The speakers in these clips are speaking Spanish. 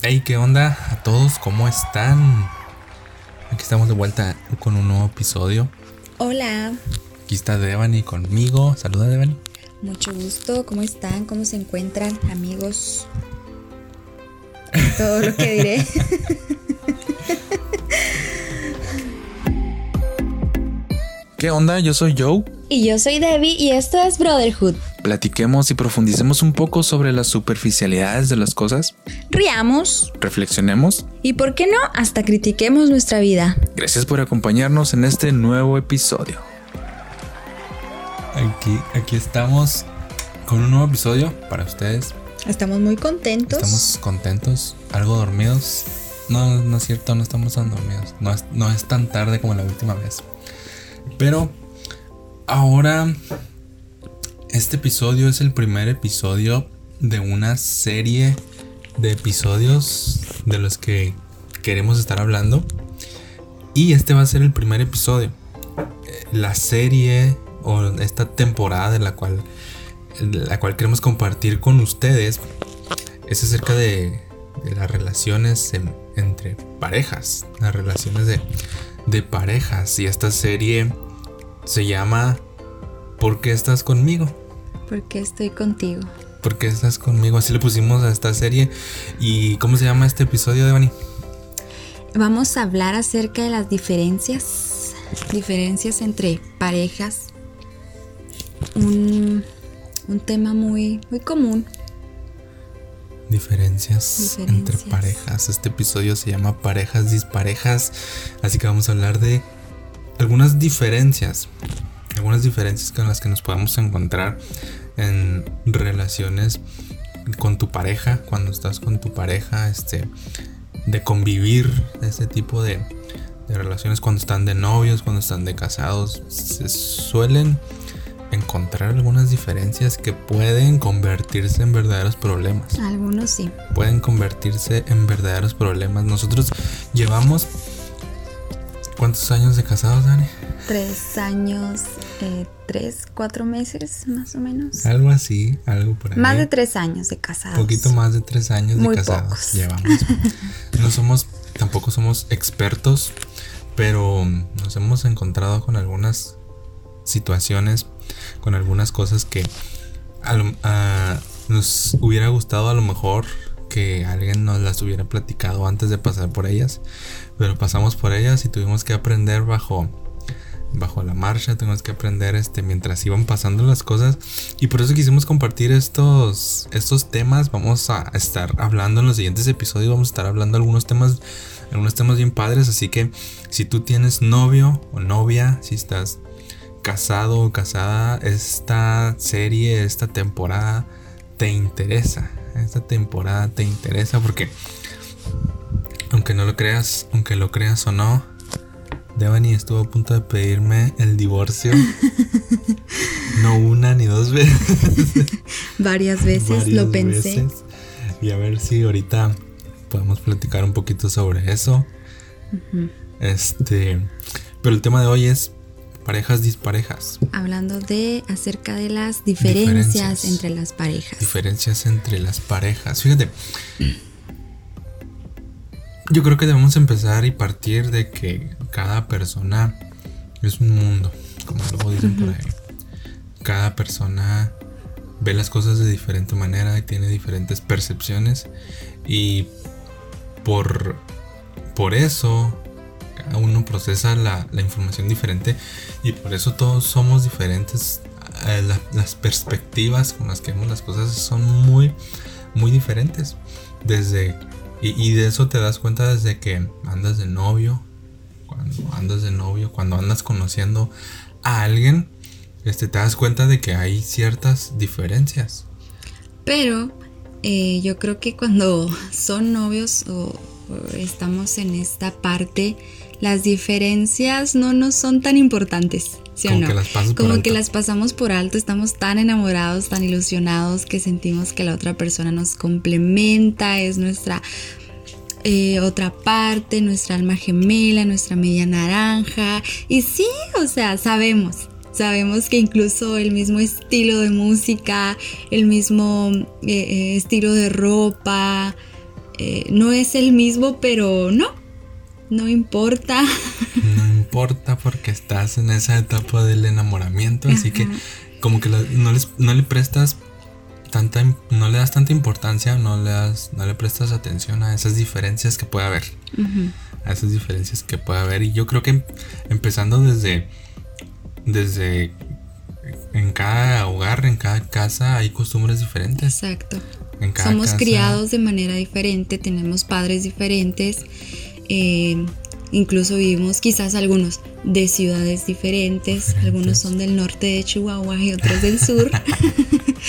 Hey, ¿qué onda a todos? ¿Cómo están? Aquí estamos de vuelta con un nuevo episodio. Hola. Aquí está Devani conmigo. Saluda, Devani. Mucho gusto. ¿Cómo están? ¿Cómo se encuentran, amigos? Todo lo que diré. ¿Qué onda? Yo soy Joe. Y yo soy Debbie y esto es Brotherhood. Platiquemos y profundicemos un poco sobre las superficialidades de las cosas. Riamos. Reflexionemos. Y por qué no, hasta critiquemos nuestra vida. Gracias por acompañarnos en este nuevo episodio. Aquí, aquí estamos con un nuevo episodio para ustedes. Estamos muy contentos. Estamos contentos, algo dormidos. No, no es cierto, no estamos tan dormidos. No es, no es tan tarde como la última vez. Pero ahora este episodio es el primer episodio de una serie de episodios de los que queremos estar hablando. Y este va a ser el primer episodio. Eh, la serie o esta temporada de la cual, la cual queremos compartir con ustedes es acerca de, las relaciones entre parejas. Las relaciones de, de parejas. Y esta serie se llama ¿Por qué estás conmigo? ¿Por qué estoy contigo? ¿Por qué estás conmigo? Así le pusimos a esta serie. ¿Y cómo se llama este episodio, Devani? Vamos a hablar acerca de las diferencias. Diferencias entre parejas. Un, un tema muy, muy común. Diferencias, Diferencias entre parejas. Este episodio se llama Parejas Disparejas. Así que vamos a hablar de algunas diferencias. Algunas diferencias con las que nos podemos encontrar en relaciones con tu pareja, cuando estás con tu pareja, este, de convivir, ese tipo de, relaciones cuando están de novios, cuando están de casados, se suelen encontrar algunas diferencias que pueden convertirse en verdaderos problemas. Algunos sí. Pueden convertirse en verdaderos problemas. Nosotros llevamos ¿Cuántos años de casados, Dani? Tres años, eh, tres, cuatro meses más o menos. Algo así, algo por ahí. Más de tres años de casados. Un poquito más de tres años de casados llevamos. no somos, tampoco somos expertos, pero nos hemos encontrado con algunas situaciones, con algunas cosas que nos hubiera gustado a lo mejor que alguien nos las hubiera platicado antes de pasar por ellas, pero pasamos por ellas y tuvimos que aprender bajo bajo la marcha, tuvimos que aprender este mientras iban pasando las cosas. Y por eso quisimos compartir estos estos temas, vamos a estar hablando en los siguientes episodios, vamos a estar hablando algunos temas algunos temas bien padres, así que si tú tienes novio o novia, si estás casado o casada, esta serie, esta temporada te interesa esta temporada te interesa porque aunque no lo creas, aunque lo creas o no, Devani estuvo a punto de pedirme el divorcio. no una ni dos veces. Varias veces lo pensé. Y a ver si ahorita podemos platicar un poquito sobre eso. Este, pero el tema de hoy es parejas disparejas. Hablando de acerca de las diferencias, entre las parejas. Diferencias entre las parejas. Fíjate. Yo creo que debemos empezar y partir de que cada persona es un mundo, como luego dicen por ahí. Cada persona ve las cosas de diferente manera y tiene diferentes percepciones y por por eso uno procesa la, información diferente y por eso todos somos diferentes. Eh, las perspectivas con las que vemos las cosas son muy, muy diferentes. Desde, y, de eso te das cuenta desde que andas de novio, cuando andas de novio, cuando andas conociendo a alguien, este, te das cuenta de que hay ciertas diferencias. Pero eh, yo creo que cuando son novios o estamos en esta parte las diferencias no nos son tan importantes, ¿sí Como o no? Que las Como que las pasamos por alto, estamos tan enamorados, tan ilusionados que sentimos que la otra persona nos complementa, es nuestra eh, otra parte, nuestra alma gemela, nuestra media naranja. Y sí, o sea, sabemos, sabemos que incluso el mismo estilo de música, el mismo eh, eh, estilo de ropa, eh, no es el mismo, pero no, no importa. No importa porque estás en esa etapa del enamoramiento, así que como que no, les, no le prestas tanta, no le das tanta importancia, no le, das, no le prestas atención a esas diferencias que puede haber. A esas diferencias que puede haber. Y yo creo que empezando desde, desde en cada hogar, en cada casa hay costumbres diferentes. Exacto. Somos criados de manera diferente, tenemos padres diferentes, eh, incluso vivimos quizás algunos de ciudades diferentes, algunos son del norte de Chihuahua y otros del sur,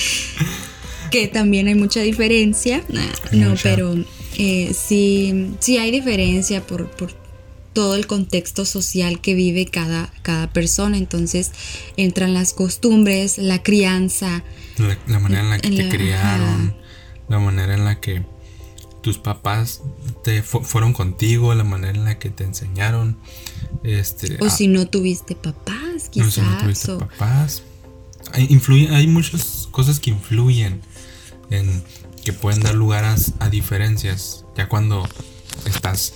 que también hay mucha diferencia, no, pero eh, sí, sí hay diferencia por, por todo el contexto social que vive cada, cada persona. Entonces entran las costumbres, la crianza. La, manera en la que te criaron, la manera en la que tus papás te fueron contigo, la manera en la que te enseñaron. Este, o si no tuviste papás, quizás. si no tuviste papás. Hay, hay muchas cosas que influyen en que pueden dar lugar a diferencias. Ya cuando estás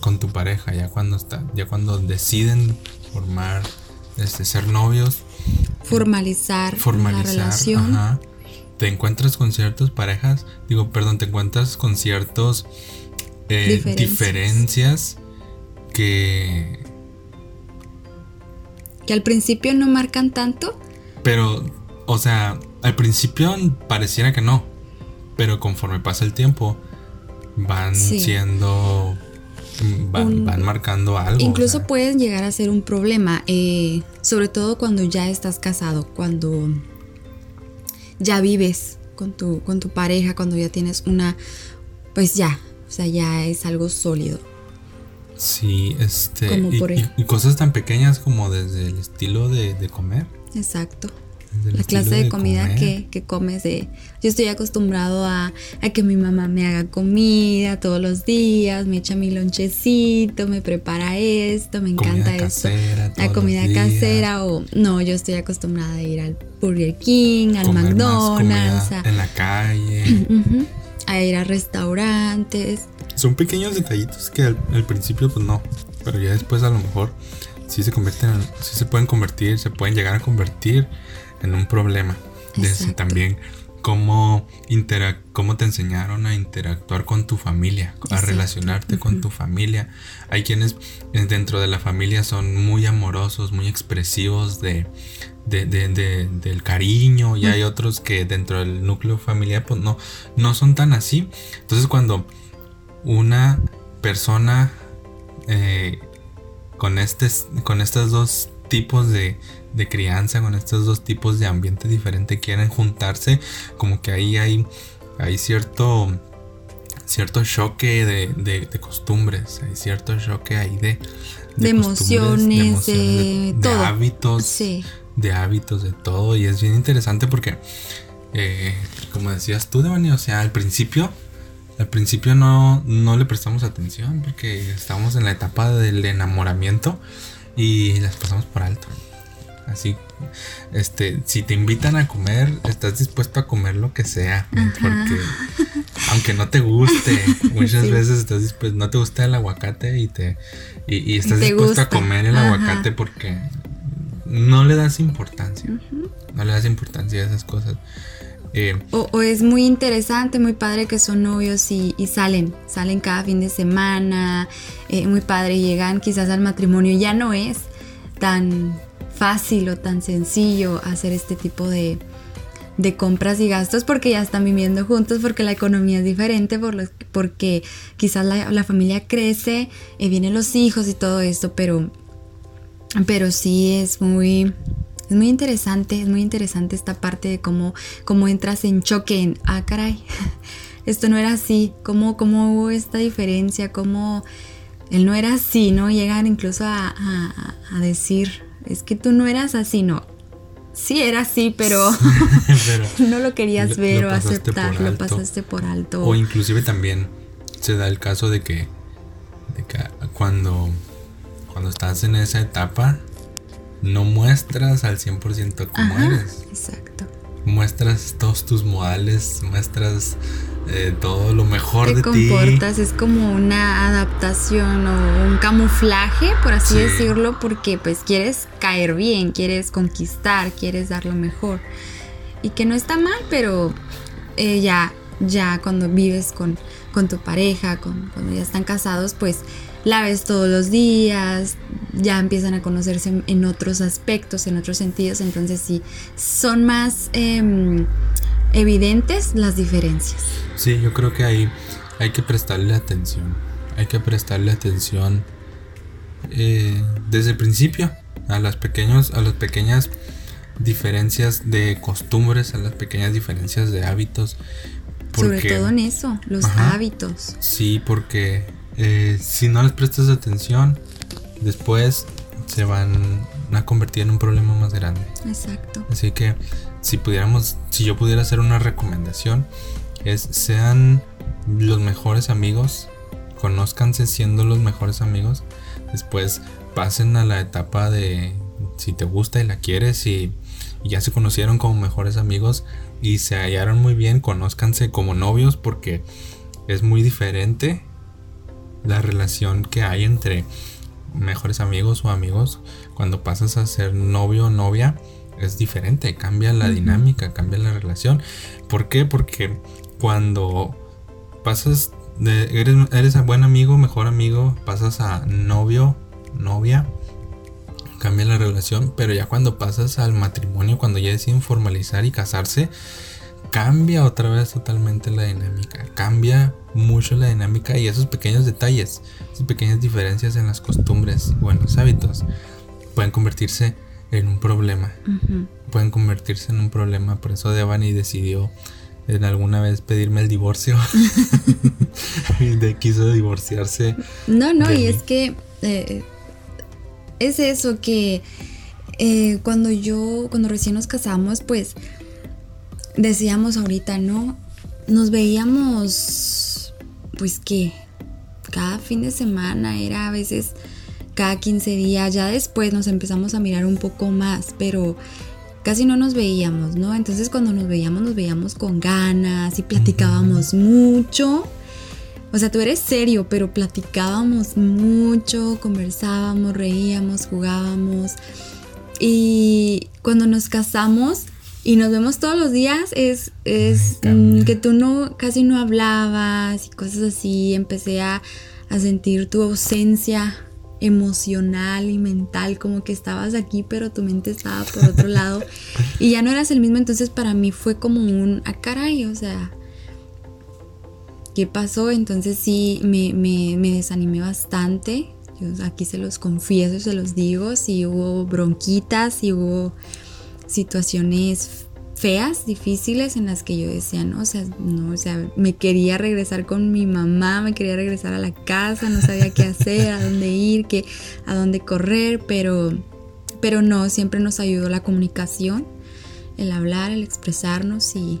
con tu pareja, ya cuando está, ya cuando deciden formar, este, ser novios, formalizar, formalizar la relación. Te encuentras con ciertas parejas, digo, perdón, te encuentras con ciertos eh, diferencias. que que al principio no marcan tanto, pero, o sea, al principio pareciera que no, pero conforme pasa el tiempo van siendo van, marcando algo. Incluso pueden llegar a ser un problema, eh, sobre todo cuando ya estás casado, cuando ya vives con tu, con tu pareja, cuando ya tienes una, pues ya, o sea, ya es algo sólido. Sí, este, y, cosas tan pequeñas como desde el estilo de, de comer. Exacto la clase de, comida que, que, comes de yo estoy acostumbrado a, a, que mi mamá me haga comida todos los días me echa mi lonchecito me prepara esto me encanta esto. la comida casera o no yo estoy acostumbrada a ir al Burger King al McDonald's en la calle. A ir a restaurantes. Son pequeños detallitos que al, principio pues no pero ya después a lo mejor sí se convierten sí se pueden convertir se pueden llegar a convertir en un problema. Desde también cómo, cómo te enseñaron a interactuar con tu familia, a relacionarte con tu familia. Hay quienes eh, dentro de la familia son muy amorosos, muy expresivos de, del cariño y hay otros que dentro del núcleo familiar pues no, no son tan así. Entonces cuando una persona eh, con, este, con estos dos tipos de, de crianza, con estos dos tipos de ambiente diferente quieren juntarse, como que ahí hay, hay cierto, cierto choque de, costumbres, hay cierto choque ahí de, de, emociones, de, hábitos, de hábitos, de todo, y es bien interesante porque, eh, como decías tú, Devani, o sea, al principio al principio no, no le prestamos atención porque estamos en la etapa del enamoramiento y las pasamos por alto. Así, este, si te invitan a comer, estás dispuesto a comer lo que sea, porque aunque no te guste, muchas veces estás dispuesto, no te gusta el aguacate y te y, estás dispuesto a comer el aguacate porque no le das importancia, no le das importancia a esas cosas. Eh, o, es muy interesante, muy padre que son novios y, salen, salen cada fin de semana, eh, muy padre, llegan quizás al matrimonio, ya no es tan fácil o tan sencillo hacer este tipo de, compras y gastos porque ya están viviendo juntos, porque la economía es diferente, por porque quizás la, familia crece, eh, vienen los hijos y todo esto, pero, pero sí es muy, es muy interesante, es muy interesante esta parte de cómo, cómo entras en choque en, ah, caray, esto no era así, cómo, cómo hubo esta diferencia, cómo él no era así, ¿no? Llegan incluso a, a decir, es que tú no eras así, no. Sí era así, pero, no lo querías ver o aceptar, lo pasaste por alto. O inclusive también se da el caso de que, cuando, cuando estás en esa etapa, no muestras al 100% cómo eres. Exacto. muestras todos tus modales, muestras eh, todo lo mejor te de comportas, es como una adaptación o un camuflaje, por así decirlo, porque pues quieres caer bien, quieres conquistar, quieres dar lo mejor. Y que no está mal, pero eh, ya, ya cuando vives con, con tu pareja, con, cuando ya están casados, pues la ves todos los días, ya empiezan a conocerse en, otros aspectos, en otros sentidos, entonces sí, son más em, evidentes las diferencias. Sí, yo creo que ahí hay que prestarle atención, hay que prestarle atención eh, desde el principio a las, pequeños, a las pequeñas diferencias de costumbres, a las pequeñas diferencias de hábitos. Sobre todo en eso, los hábitos. Sí, porque eh, si no les prestas atención, después se van a convertir en un problema más grande. Exacto. Así que si pudiéramos, si yo pudiera hacer una recomendación, es sean los mejores amigos, conózcanse siendo los mejores amigos, después pasen a la etapa de si te gusta y la quieres y, y ya se conocieron como mejores amigos y se hallaron muy bien, conózcanse como novios porque es muy diferente la relación que hay entre mejores amigos o amigos cuando pasas a ser novio o novia es diferente, cambia la dinámica, cambia la relación. ¿Por qué? Porque cuando pasas de eres, eres buen amigo, mejor amigo, pasas a novio, novia, cambia la relación, pero ya cuando pasas al matrimonio, cuando ya deciden formalizar y casarse, cambia otra vez totalmente la dinámica, cambia mucho la dinámica y esos pequeños detalles, esas pequeñas diferencias en las costumbres o en los hábitos pueden convertirse en un problema. Pueden convertirse en un problema. Por eso Devani decidió en alguna vez pedirme el divorcio. de quiso divorciarse. No, no, y es que eh, es eso que eh, cuando yo, cuando recién nos casamos, pues decíamos ahorita, ¿no? Nos veíamos, pues que cada fin de semana era a veces cada 15 días, ya después nos empezamos a mirar un poco más, pero casi no nos veíamos, ¿no? Entonces cuando nos veíamos nos veíamos con ganas y platicábamos mucho. O sea, tú eres serio, pero platicábamos mucho, conversábamos, reíamos, jugábamos. Y cuando nos casamos, y nos vemos todos los días, es, es mm, que tú no, casi no hablabas y cosas así, empecé a, a sentir tu ausencia emocional y mental, como que estabas aquí, pero tu mente estaba por otro lado. Y ya no eras el mismo, entonces para mí fue como un, ah, caray, o sea, ¿qué pasó? Entonces sí, me, me, me desanimé bastante, Yo aquí se los confieso, se los digo, sí hubo bronquitas, sí hubo situaciones feas, difíciles en las que yo decía, no, o sea, no, o sea, me quería regresar con mi mamá, me quería regresar a la casa, no sabía qué hacer, a dónde ir, qué, a dónde correr, pero, pero no, siempre nos ayudó la comunicación, el hablar, el expresarnos y...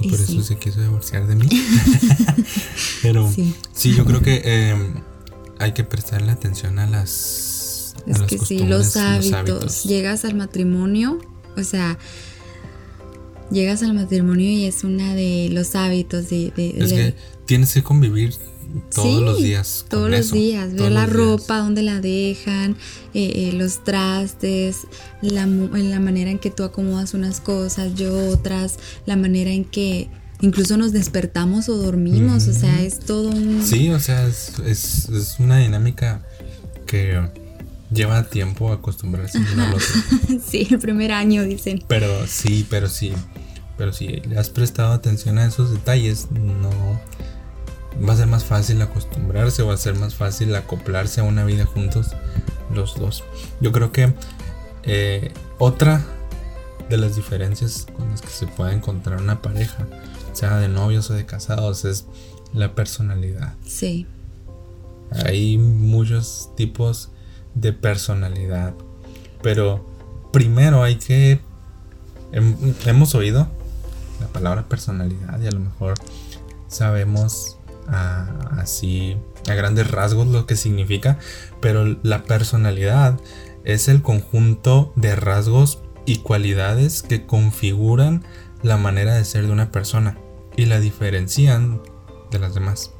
y por eso se quiso divorciar de mí. pero sí. yo creo que em, hay que prestarle atención a las es que sí, los hábitos. Llegas al matrimonio, o sea, llegas al matrimonio y es una de los hábitos de... es que tienes que convivir todos los días. todos los días, ver la ropa, dónde la dejan, eh, eh, los trastes, la, la manera en que tú acomodas unas cosas, yo otras, la manera en que incluso nos despertamos o dormimos, o sea, es todo un... Sí, o sea, es, es, es una dinámica que Lleva tiempo acostumbrarse uno al otro. sí, el primer año dicen. Pero sí, pero sí. Pero si le has prestado atención a esos detalles, no va a ser más fácil acostumbrarse, va a ser más fácil acoplarse a una vida juntos los dos. Yo creo que eh, otra de las diferencias con las que se puede encontrar una pareja, sea de novios o de casados, es la personalidad. Sí. Hay muchos tipos de personalidad. Pero primero hay que... hemos oído la palabra personalidad y a lo mejor sabemos así a grandes rasgos lo que significa, pero la personalidad es el conjunto de rasgos y cualidades que configuran la manera de ser de una persona y la diferencian de las demás.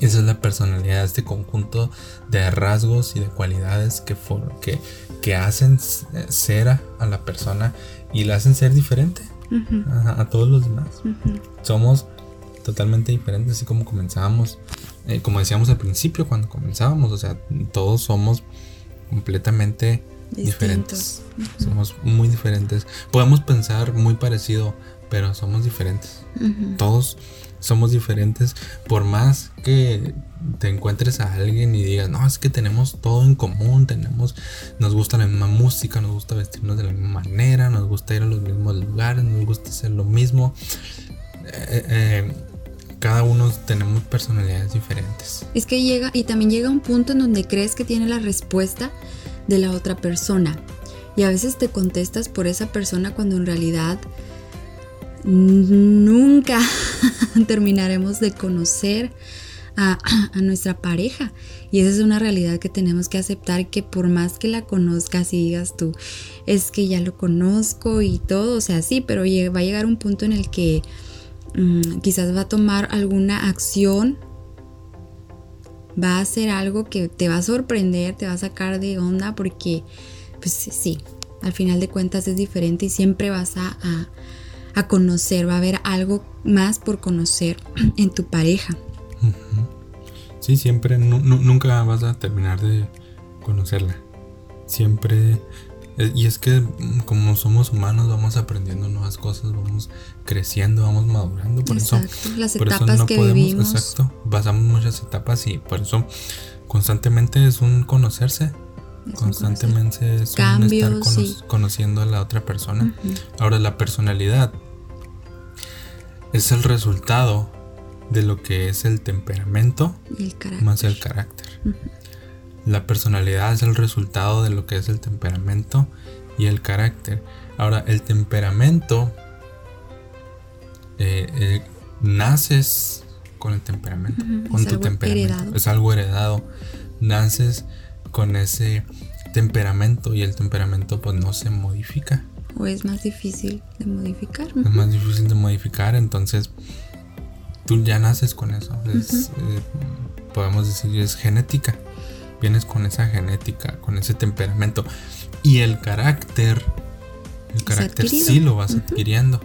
Esa es la personalidad, este conjunto de rasgos y de cualidades que, que, que hacen ser a, la persona y la hacen ser diferente a, todos los demás. Somos totalmente diferentes, así como comenzábamos, eh, como decíamos al principio cuando comenzábamos, o sea, todos somos completamente diferentes. Somos muy diferentes. Podemos pensar muy parecido, pero somos diferentes. Todos somos diferentes. Por más que te encuentres a alguien y digas, no, es que tenemos todo en común, tenemos, nos gusta la misma música, nos gusta vestirnos de la misma manera, nos gusta ir a los mismos lugares, nos gusta hacer lo mismo. Eh, eh, cada uno tenemos personalidades diferentes. Es que llega, y también llega un punto en donde crees que tiene la respuesta de la otra persona. Y a veces te contestas por esa persona cuando en realidad nunca terminaremos de conocer a, nuestra pareja. Y esa es una realidad que tenemos que aceptar que por más que la conozcas y digas tú, es que ya lo conozco y todo, o sea, sí, pero va a llegar un punto en el que mm, quizás va a tomar alguna acción, va a hacer algo que te va a sorprender, te va a sacar de onda porque, pues sí, al final de cuentas es diferente y siempre vas a a conocer, va a haber algo más por conocer en tu pareja. Sí, siempre, nunca vas a terminar de conocerla. Siempre, eh, y es que mm, como somos humanos vamos aprendiendo nuevas cosas, vamos creciendo, vamos madurando. Por eso, las etapas que vivimos. Exacto, pasamos muchas etapas y por eso constantemente es un conocerse. Constantemente es un estar conociendo a la otra persona. Ahora la personalidad es el resultado de lo que es el temperamento más el carácter. La personalidad es el resultado de lo que es el temperamento y el carácter. Ahora, el temperamento, eh, eh, naces con el temperamento, con tu temperamento. Es algo heredado. Naces con ese temperamento y el temperamento pues no se modifica. ¿O es más difícil de modificar? Es más difícil de modificar, entonces tú ya naces con eso. Eh, podemos decir, es genética. Vienes con esa genética, con ese temperamento. Y el carácter, el carácter sí lo vas adquiriendo.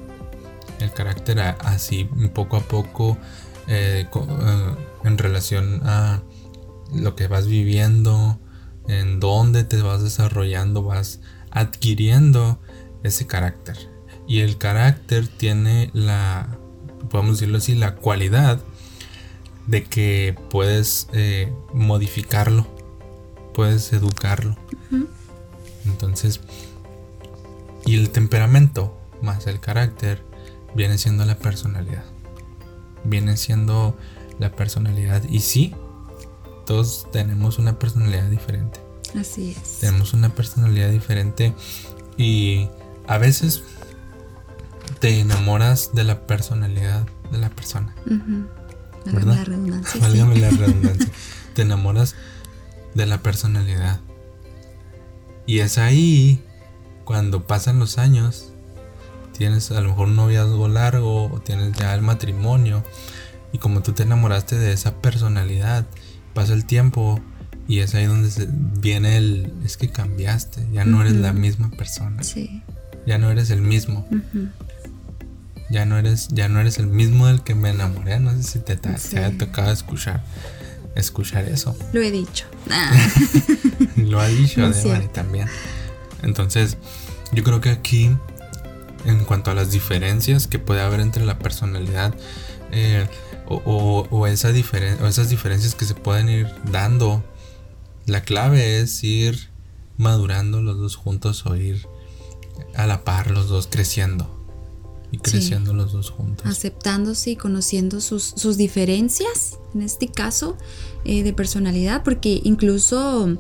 El carácter así, poco a poco, eh, eh, en relación a lo que vas viviendo, en dónde te vas desarrollando, vas adquiriendo ese carácter. Y el carácter tiene la, podemos decirlo así, la cualidad de que puedes eh, modificarlo, puedes educarlo. Entonces, y el temperamento más el carácter viene siendo la personalidad. Viene siendo la personalidad. Y sí, todos tenemos una personalidad diferente. Así es. Tenemos una personalidad diferente y a veces te enamoras de la personalidad de la persona. ¿Verdad? La redundancia. Válgame la redundancia. te enamoras de la personalidad. Y es ahí cuando pasan los años, tienes a lo mejor un noviazgo largo o tienes ya el matrimonio. Y como tú te enamoraste de esa personalidad, pasa el tiempo y es ahí donde viene el, es que cambiaste, ya no eres la misma persona. Sí ya no eres el mismo. Ya no eres, ya no eres el mismo del que me enamoré. No sé si te, te, haya tocado escuchar, escuchar eso. Lo he dicho. Lo ha dicho también. Entonces, yo creo que aquí, en cuanto a las diferencias que puede haber entre la personalidad eh, o, o, esa o esas diferencias que se pueden ir dando, la clave es ir madurando los dos juntos o ir a la par los dos creciendo y creciendo los dos juntos. Aceptándose y conociendo sus, sus diferencias, en este caso, eh, de personalidad, porque incluso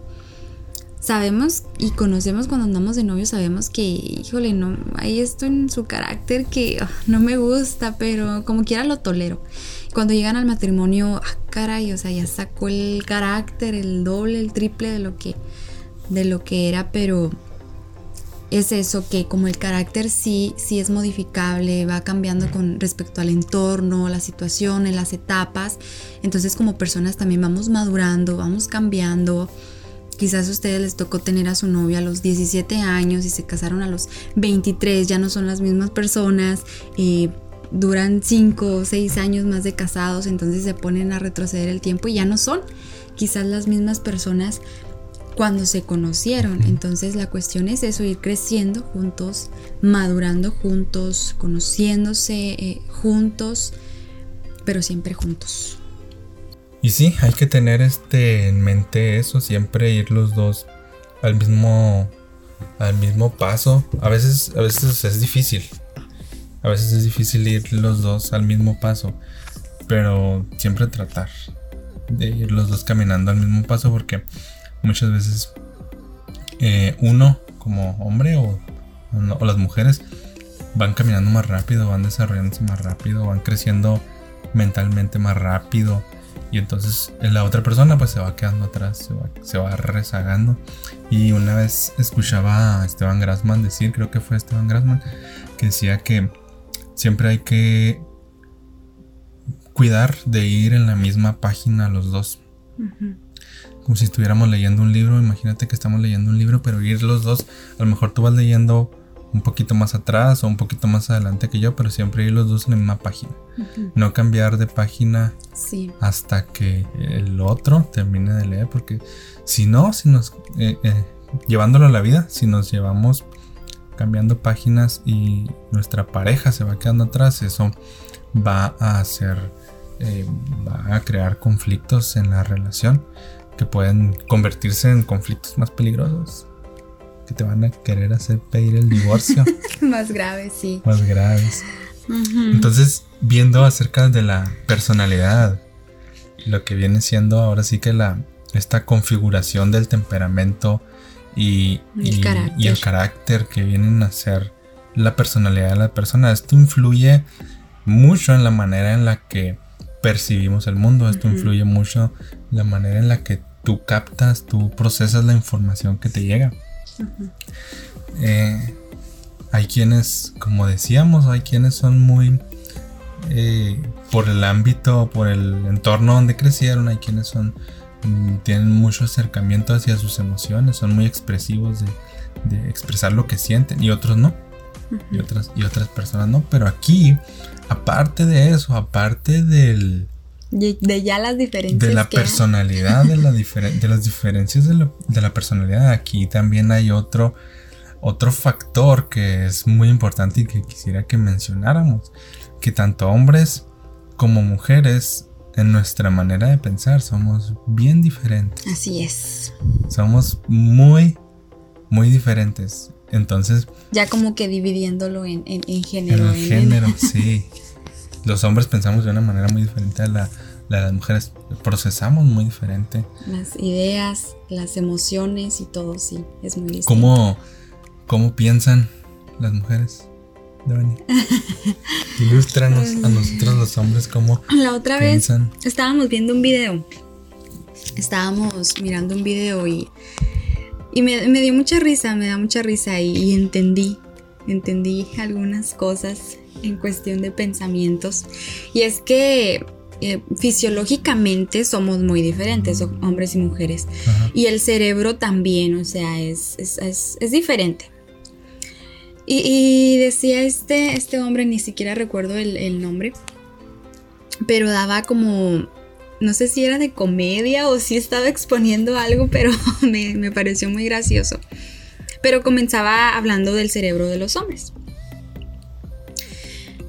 sabemos y conocemos cuando andamos de novio, sabemos que, híjole, no, hay esto en su carácter que ah, no me gusta, pero como quiera lo tolero. Cuando llegan al matrimonio, ah, caray, o sea, ya sacó el carácter, el doble, el triple de lo que, de lo que era, pero es eso que como el carácter sí, sí es modificable, va cambiando con respecto al entorno, las situaciones, las etapas. Entonces como personas también vamos madurando, vamos cambiando. Quizás a ustedes les tocó tener a su novia a los 17 años y se casaron a los 23, ya no son las mismas personas, duran 5 o 6 años más de casados, entonces se ponen a retroceder el tiempo y ya no son quizás las mismas personas cuando se conocieron. Entonces la cuestión es eso, ir creciendo juntos, madurando juntos, conociéndose eh, juntos, pero siempre juntos. Y sí, hay que tener este en mente eso, siempre ir los dos al mismo al mismo paso. A veces a veces es difícil. A veces es difícil ir los dos al mismo paso, pero siempre tratar de ir los dos caminando al mismo paso porque muchas veces eh, uno como hombre o, o, las mujeres van caminando más rápido, van desarrollándose más rápido, van creciendo mentalmente más rápido y entonces la otra persona pues se va quedando atrás, se va, rezagando. Y una vez escuchaba a Esteban Grassman decir, creo que fue Esteban Grassman, que decía que siempre hay que cuidar de ir en la misma página los dos como si estuviéramos leyendo un libro. Imagínate que estamos leyendo un libro, pero ir los dos, a lo mejor tú vas leyendo un poquito más atrás o un poquito más adelante que yo, pero siempre ir los dos en la misma página. No cambiar de página hasta que el otro termine de leer, porque si no, si nos eh, eh, llevándolo a la vida, si nos llevamos cambiando páginas y nuestra pareja se va quedando atrás, eso va a hacer, eh, va a crear conflictos en la relación que pueden convertirse en conflictos más peligrosos. Que te van a querer hacer pedir el divorcio. más graves, sí. Más graves. Entonces, viendo acerca de la personalidad, lo que viene siendo ahora sí que la esta configuración del temperamento y, y, y el carácter que vienen a ser la personalidad de la persona, esto influye mucho en la manera en la que percibimos el mundo. Esto influye mucho la manera en la que tú captas, tú procesas la información que te llega. Eh, hay quienes, como decíamos, hay quienes son muy eh, por el ámbito, por el entorno donde crecieron, hay quienes son mm, tienen mucho acercamiento hacia sus emociones, son muy expresivos de, expresar lo que sienten y otros no. y, otras, y otras personas no. Pero aquí aparte de eso, aparte del... De ya las diferencias. De la personalidad, de, la de las diferencias de, la personalidad. Aquí también hay otro, otro factor que es muy importante y que quisiera que mencionáramos. Que tanto hombres como mujeres en nuestra manera de pensar somos bien diferentes. Así es. Somos muy, muy diferentes. Entonces. Ya como que dividiéndolo en, en, género. En género, sí. Los hombres pensamos de una manera muy diferente a la, de las mujeres. Procesamos muy diferente. Las ideas, las emociones y todo, sí, es muy distinto. ¿Cómo, cómo piensan las mujeres? Devani. Ilústranos a nosotros los hombres cómo La otra vez estábamos viendo un video. Estábamos mirando un video y y me, dio mucha risa, me da mucha risa y, entendí, entendí algunas cosas en cuestión de pensamientos. Y es que eh, fisiológicamente somos muy diferentes, hombres y mujeres. Y el cerebro también, o sea, es, es, diferente. Y, decía este, este hombre, ni siquiera recuerdo el, el nombre, pero daba como no sé si era de comedia o si estaba exponiendo algo, pero me, pareció muy gracioso. Pero comenzaba hablando del cerebro de los hombres.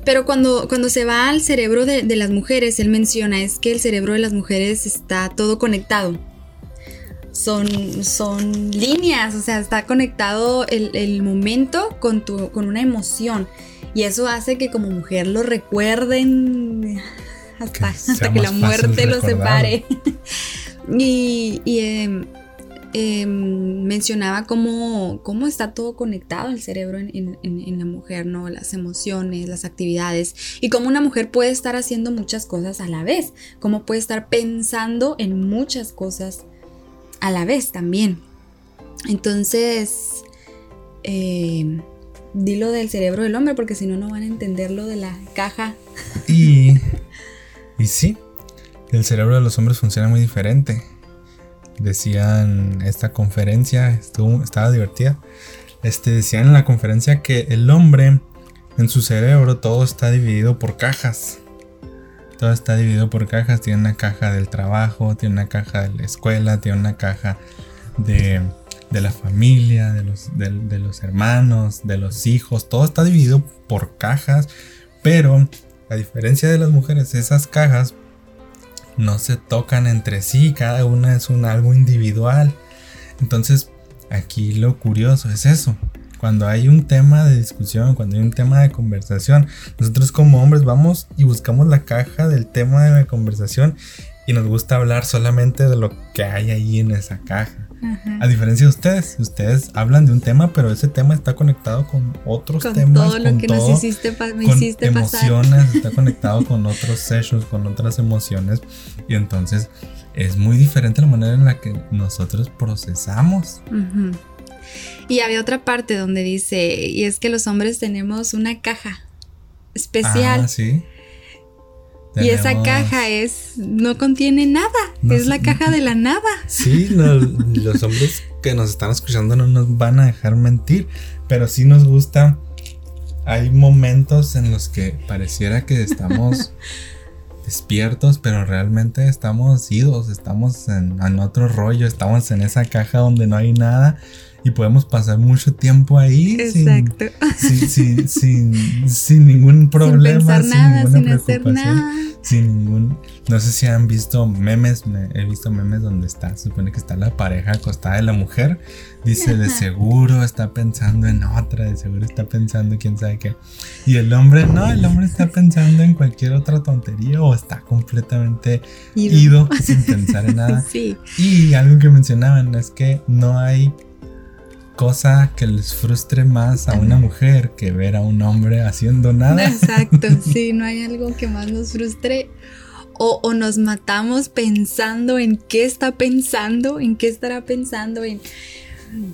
Pero cuando, cuando se va al cerebro de, las mujeres, él menciona es que el cerebro de las mujeres está todo conectado. Son, son líneas, o sea, está conectado el, momento con, tu, con una emoción. Y eso hace que como mujer lo recuerden hasta que, la muerte lo separe. y, em, em, mencionaba cómo, cómo, está todo conectado el cerebro en, la mujer, ¿no? Las emociones, las actividades, y cómo una mujer puede estar haciendo muchas cosas a la vez, cómo puede estar pensando en muchas cosas a la vez también. Entonces, eh, dilo del cerebro del hombre, porque si no, no van a entender lo de la caja. Y, y sí, el cerebro de los hombres funciona muy diferente. Decían esta conferencia, estuvo, estaba divertida. Este, decían en la conferencia que el hombre en su cerebro todo está dividido por cajas. Todo está dividido por cajas. Tiene una caja del trabajo, tiene una caja de la escuela, tiene una caja de, de la familia, de los, de, de los hermanos, de los hijos. Todo está dividido por cajas. Pero, a diferencia de las mujeres, esas cajas no se tocan entre sí. Cada una es un algo individual. Entonces, aquí lo curioso es eso cuando hay un tema de discusión, cuando hay un tema de conversación, nosotros como hombres vamos y buscamos la caja del tema de la conversación y nos gusta hablar solamente de lo que hay ahí en esa caja. A diferencia de ustedes, ustedes hablan de un tema, pero ese tema está conectado con otros Con temas, todo lo con que nos hiciste, me con hiciste pasar. emociones, está conectado con otros sessions, con otras emociones y entonces es muy diferente la manera en la que nosotros procesamos. Y había otra parte donde dice, y es que los hombres tenemos una caja especial. Ah, sí. Y esa caja es, no contiene nada, No es la caja de la nada. Sí, no, los hombres que nos están escuchando no nos van a dejar mentir, pero sí nos gusta. Hay momentos en los que pareciera que estamos despiertos, pero realmente estamos idos, estamos en, en otro rollo, estamos en esa caja donde no hay nada y podemos pasar mucho tiempo ahí sin, Exacto. sin, sin, sin- sin ningún problema, sin pensar nada, ninguna sin hacer preocupación nada. sin ningún. No sé si han visto memes. me- he visto memes donde está. Se supone que está la pareja acostada de la mujer. Dice de Ajá. seguro está pensando en otra. De seguro está pensando quién sabe qué. Y el hombre no. El hombre está pensando en cualquier otra tontería o está completamente Ido. ido sin pensar en nada. Sí, Y algo que mencionaban es que no hay cosa que les frustre más a una mujer que ver a un hombre haciendo nada. exacto. Sí, no hay algo que más nos frustre. O, o nos matamos pensando en qué está pensando, en qué estará pensando, en,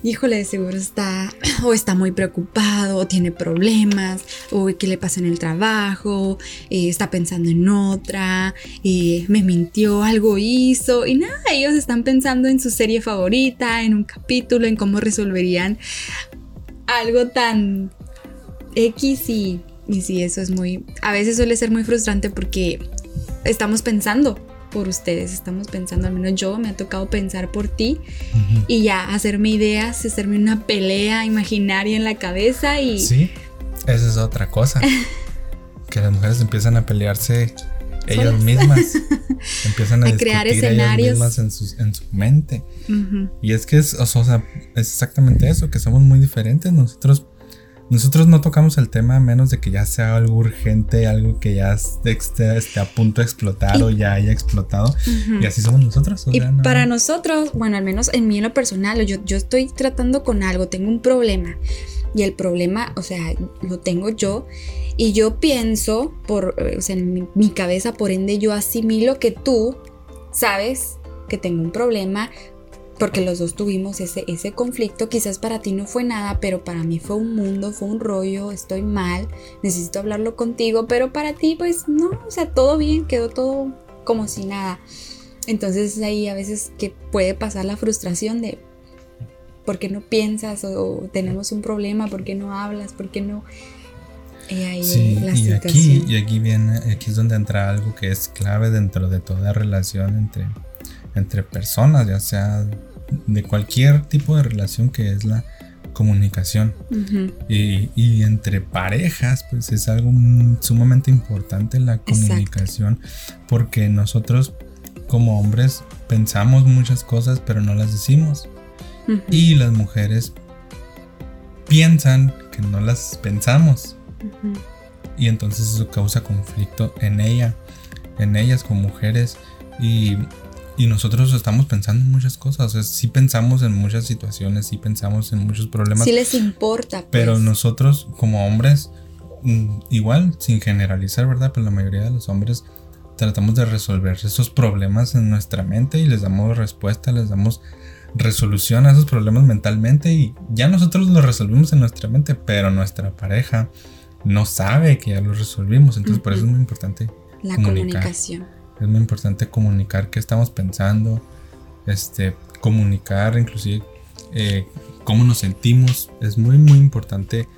híjole, seguro está, o está muy preocupado, o tiene problemas, o qué le pasa en el trabajo, eh, está pensando en otra, eh, me mintió, algo hizo, y nada, ellos están pensando en su serie favorita, en un capítulo, en cómo resolverían algo tan X y, y sí, eso es muy, a veces suele ser muy frustrante porque estamos pensando por ustedes, estamos pensando, al menos yo me ha tocado pensar por ti y ya hacerme ideas, hacerme una pelea imaginaria en la cabeza y Sí, esa es otra cosa. que las mujeres empiezan a pelearse ellas Solas. mismas. empiezan a, A crear discutir ellas escenarios. mismas en, sus- en su mente. Y es que es, o sea, es exactamente eso, que somos muy diferentes. Nosotros, nosotros no tocamos el tema a menos de que ya sea algo urgente, algo que ya esté, esté a punto de explotar Y- o ya haya explotado. Y así somos nosotros. o Y sea, no- para nosotros, bueno, al menos en mí en lo personal, yo, yo estoy tratando con algo, tengo un problema. Y el problema, o sea, lo tengo yo. Y yo pienso, por, eh, o sea, en mi, mi cabeza, por ende, yo asimilo que tú sabes que tengo un problema. Porque los dos tuvimos ese, ese conflicto. Quizás para ti no fue nada, pero para mí fue un mundo, fue un rollo, estoy mal, necesito hablarlo contigo. Pero para ti, pues no, o sea, todo bien, quedó todo como si nada. Entonces ahí a veces que puede pasar la frustración de por qué no piensas o, tenemos un problema, por qué no hablas, por qué no... Y ahí Sí, la y aquí, y aquí viene, aquí es donde entra algo que es clave dentro de toda relación entre, entre personas, ya sea de cualquier tipo de relación que es la comunicación. Y, y entre parejas, pues es algo sumamente importante la Exacto. comunicación, porque nosotros como hombres pensamos muchas cosas, pero no las decimos. Y las mujeres piensan que no las pensamos y entonces eso causa conflicto en ella, en ellas como mujeres y, y nosotros estamos pensando en muchas cosas, o sea, sí pensamos en muchas situaciones, sí pensamos en muchos problemas, Sí les importa. Pues. pero nosotros como hombres, mm, igual sin generalizar, ¿verdad? Pero la mayoría de los hombres tratamos de resolver esos problemas en nuestra mente y les damos respuesta, les damos resolución a esos problemas mentalmente y ya nosotros los resolvimos en nuestra mente, pero nuestra pareja no sabe que ya los resolvimos. Entonces, por eso es muy importante la comunicación. Es muy importante comunicar qué estamos pensando, este, comunicar inclusive eh, cómo nos sentimos. Es muy, muy importante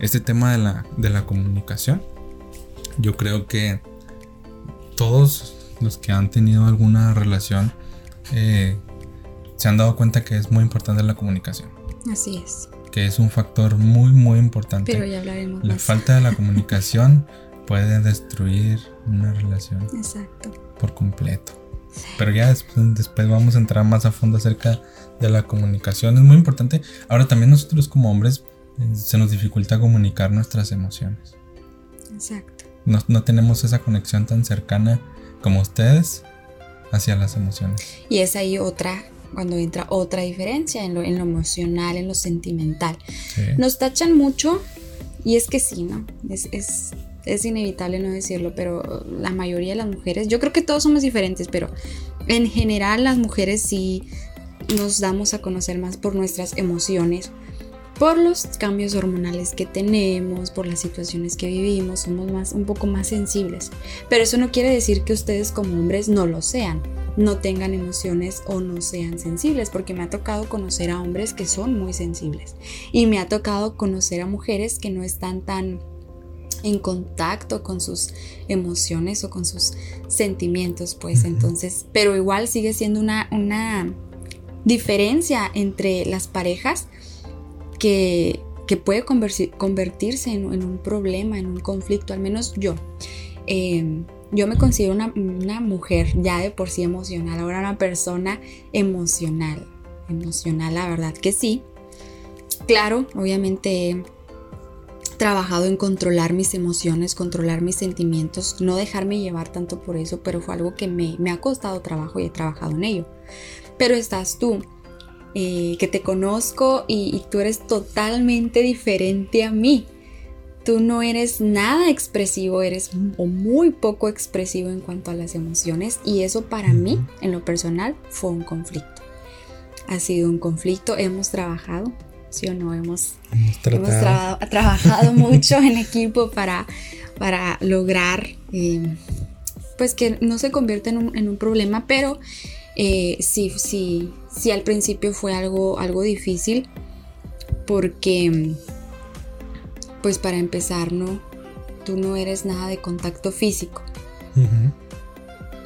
este tema de la, de la comunicación. Yo creo que todos los que han tenido alguna relación eh, se han dado cuenta que es muy importante la comunicación. Así es. Que es un factor muy, muy importante. Pero ya hablaremos. La falta de la comunicación puede destruir una relación. Exacto. Por completo. Pero ya después, después, vamos a entrar más a fondo acerca de la comunicación. Es muy importante. Ahora también nosotros como hombres eh, se nos dificulta comunicar nuestras emociones. Exacto. No, no tenemos esa conexión tan cercana como ustedes hacia las emociones. Y es ahí otra cuando entra otra diferencia en lo, en lo emocional, en lo sentimental. Nos tachan mucho y es que sí, ¿no? Es, es, es, inevitable no decirlo, pero la mayoría de las mujeres, yo creo que todos somos diferentes, pero en general las mujeres sí nos damos a conocer más por nuestras emociones, por los cambios hormonales que tenemos, por las situaciones que vivimos, somos más, un poco más sensibles. Pero eso no quiere decir que ustedes como hombres no lo sean no tengan emociones o no sean sensibles, porque me ha tocado conocer a hombres que son muy sensibles y me ha tocado conocer a mujeres que no están tan en contacto con sus emociones o con sus sentimientos, pues entonces, pero igual sigue siendo una, una diferencia entre las parejas que, que puede convertirse en, un problema, en un conflicto, al menos yo. Em, yo me considero una, mujer ya de por sí emocional, ahora una persona emocional, emocional, la verdad que sí. Claro, obviamente trabajado en controlar mis emociones, controlar mis sentimientos, no dejarme llevar tanto por eso, pero fue algo que me, ha costado trabajo y he trabajado en ello. Pero estás tú, eh, que te conozco y, y tú eres totalmente diferente a mí tú no eres nada expresivo, eres o muy poco expresivo en cuanto a las emociones y eso para mí, en lo personal, fue un conflicto. Ha sido un conflicto, hemos trabajado, sí o no, hemos, trabajado mucho en equipo para, para lograr eh, pues que no se convierta en un, problema, pero eh, sí, sí, sí al principio fue algo, algo difícil porque pues para empezar, ¿no? Tú no eres nada de contacto físico.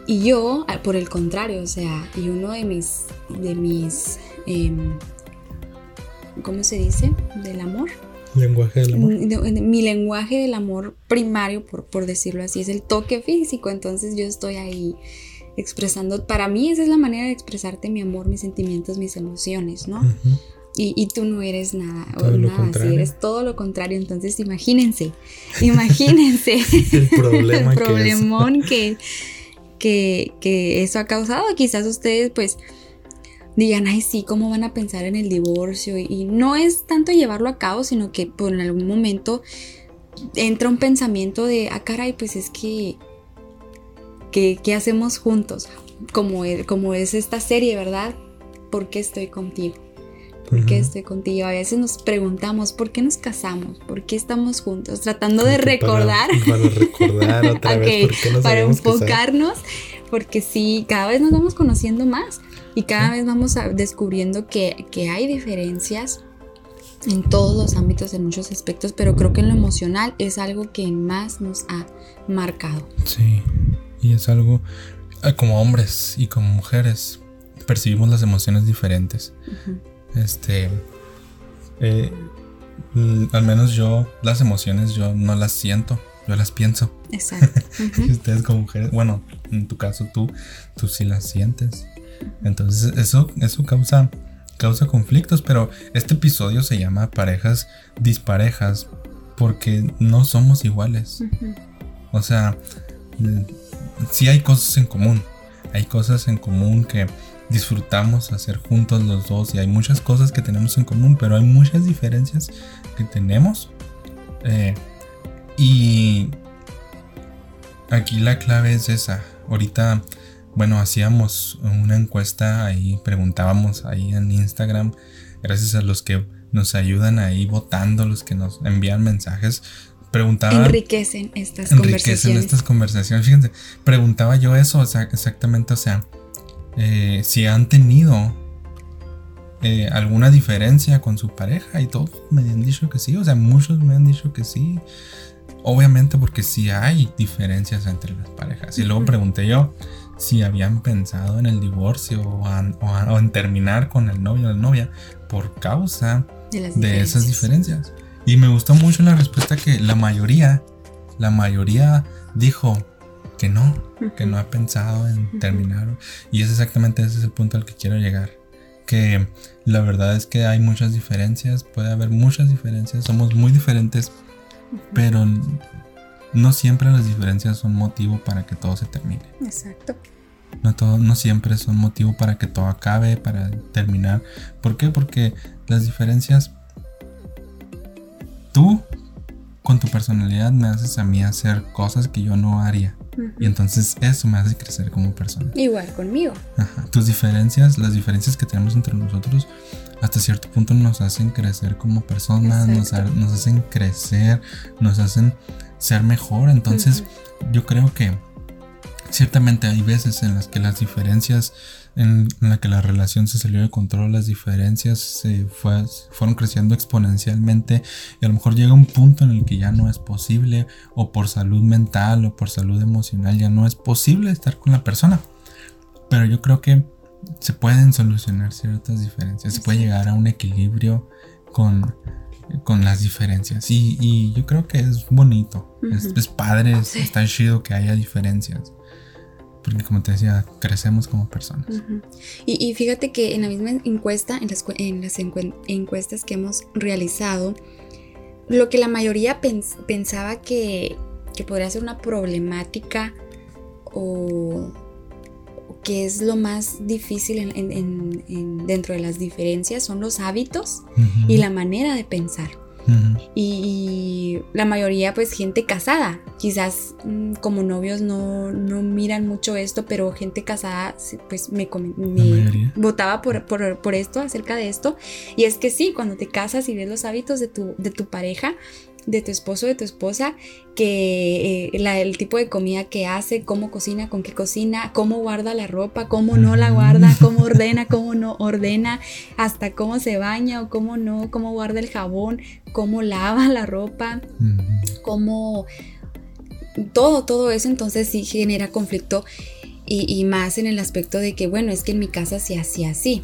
Y yo, por el contrario, o sea, y uno de mis, de mis, em, ¿cómo se dice? Del amor. Lenguaje del amor. mi lenguaje del amor primario, por, por decirlo así, es el toque físico. Entonces yo estoy ahí expresando, para mí esa es la manera de expresarte mi amor, mis sentimientos, mis emociones, ¿no? Y, tú no eres nada, o nada así, eres todo lo contrario. Entonces imagínense, imagínense el, problema el problemón que, que, eso ha causado. Quizás ustedes pues digan, ay sí, ¿cómo van a pensar en el divorcio? Y, no es tanto llevarlo a cabo, sino que por en algún momento entra un pensamiento de, ah caray, pues es que, que ¿qué hacemos juntos? Como, como es esta serie, ¿verdad? ¿Por qué estoy contigo? ¿Por qué estoy contigo? A veces nos preguntamos, ¿por qué nos casamos? ¿Por qué estamos juntos? Tratando de recordar. Para, recordar otra vez Para enfocarnos, porque sí, cada vez nos vamos conociendo más y cada vez vamos descubriendo que, que hay diferencias en todos los ámbitos, en muchos aspectos, pero creo que en lo emocional es algo que más nos ha marcado. Sí, y es algo eh, como hombres y como mujeres percibimos las emociones diferentes. Este. Eh, al menos yo, las emociones, yo no las siento, yo las pienso. Exacto. y ustedes como mujeres, bueno, en tu caso tú, tú sí las sientes. Entonces eso, eso causa, causa conflictos, pero este episodio se llama parejas disparejas porque no somos iguales. O sea, sí hay cosas en común, hay cosas en común que disfrutamos hacer juntos los dos y hay muchas cosas que tenemos en común, pero hay muchas diferencias que tenemos. Eh, y aquí la clave es esa. Ahorita bueno, hacíamos una encuesta ahí, preguntábamos ahí en Instagram, gracias a los que nos ayudan ahí votando, los que nos envían mensajes, preguntaba... Enriquecen estas enriquecen conversaciones. estas conversaciones. Fíjense, preguntaba yo eso, o sea, exactamente, o sea, eh, si han tenido eh, alguna diferencia con su pareja y todos me han dicho que sí, o sea, muchos me han dicho que sí. Obviamente porque sí hay diferencias entre las parejas. Y luego pregunté yo si habían pensado en el divorcio o, an- o a- o en terminar con el novio o la novia por causa de, de esas diferencias. Y me gustó mucho la respuesta que la mayoría, la mayoría dijo que no, que no ha pensado en terminar. Y es exactamente ese es el punto al que quiero llegar. Que la verdad es que hay muchas diferencias, puede haber muchas diferencias, somos muy diferentes, pero no siempre las diferencias son motivo para que todo se termine. Exacto. No, todo, no siempre son motivo para que todo acabe, para terminar. ¿Por qué? Porque las diferencias, tú con tu personalidad me haces a mí hacer cosas que yo no haría. Y entonces eso me hace crecer como persona. Igual conmigo. Ajá. Tus diferencias, las diferencias que tenemos entre nosotros, hasta cierto punto nos hacen crecer como personas, nos, ha- Exacto. nos hacen crecer, nos hacen ser mejor. Entonces, yo creo que ciertamente hay veces en las que las diferencias, en, la que la relación se salió de control, las diferencias se fue- fueron creciendo exponencialmente y a lo mejor llega un punto en el que ya no es posible o por salud mental o por salud emocional ya no es posible estar con la persona. Pero yo creo que se pueden solucionar ciertas diferencias, se puede llegar a un equilibrio con, con las diferencias. Y, y yo creo que es bonito, es, Ujú. es padre, es- Sí. está chido que haya diferencias. Porque como te decía, crecemos como personas. Y, y fíjate que en la misma encuesta, en las, en las encuestas que hemos realizado, lo que la mayoría pens- pensaba que, que podría ser una problemática o, o que es lo más difícil en- en- en- en- dentro de las diferencias son los hábitos y la manera de pensar. Y la mayoría pues gente casada. Quizás mm, como novios no, no miran mucho esto pero gente casada pues me, me votaba por, por, por esto acerca de esto. Y es que sí cuando te casas y ves los hábitos de tu, de tu pareja de tu esposo, de tu esposa, que eh, la- el tipo de comida que hace, cómo cocina, con qué cocina, cómo guarda la ropa, cómo no la guarda, cómo ordena, cómo no ordena, hasta cómo se baña o cómo no, cómo guarda el jabón, cómo lava la ropa, cómo todo, todo eso entonces sí genera conflicto y, y más en el aspecto de que, bueno, es que en mi casa se hacía así.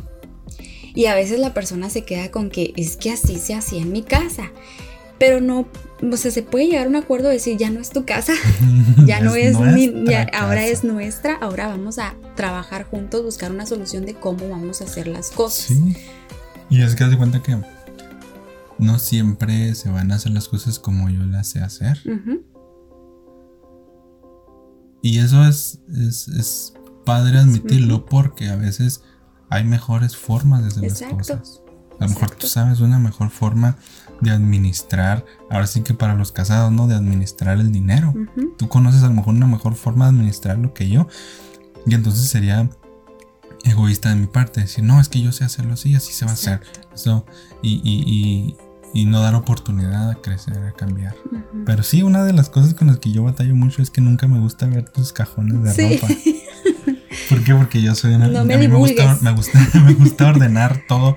Y a veces la persona se queda con que es que así se hacía en mi casa. Pero no, o sea, se puede llegar a un acuerdo de decir, ya no es tu casa, ya no es, mi, ya- ahora es nuestra, ahora vamos a trabajar juntos, buscar una solución de cómo vamos a hacer las cosas. Sí. Y es que de cuenta que no siempre se van a hacer las cosas como yo las sé hacer. Y eso es, es, es padre admitirlo porque a veces hay mejores formas de hacer las Exacto. cosas. A lo mejor Exacto. tú sabes una mejor forma de administrar, ahora sí que para los casados, ¿no? De administrar el dinero. Tú conoces a lo mejor una mejor forma de administrarlo que yo. Y entonces sería egoísta de mi parte decir, no, es que yo sé hacerlo así, así se va a hacer. Eso, y, y, y, y no dar oportunidad a crecer, a cambiar. Ujú. Pero sí, una de las cosas con las que yo batallo mucho es que nunca me gusta ver tus cajones de Sí. ropa. ¿Por qué? Porque yo soy una. No a mí me gusta, divulgues. me, gusta, me gusta ordenar todo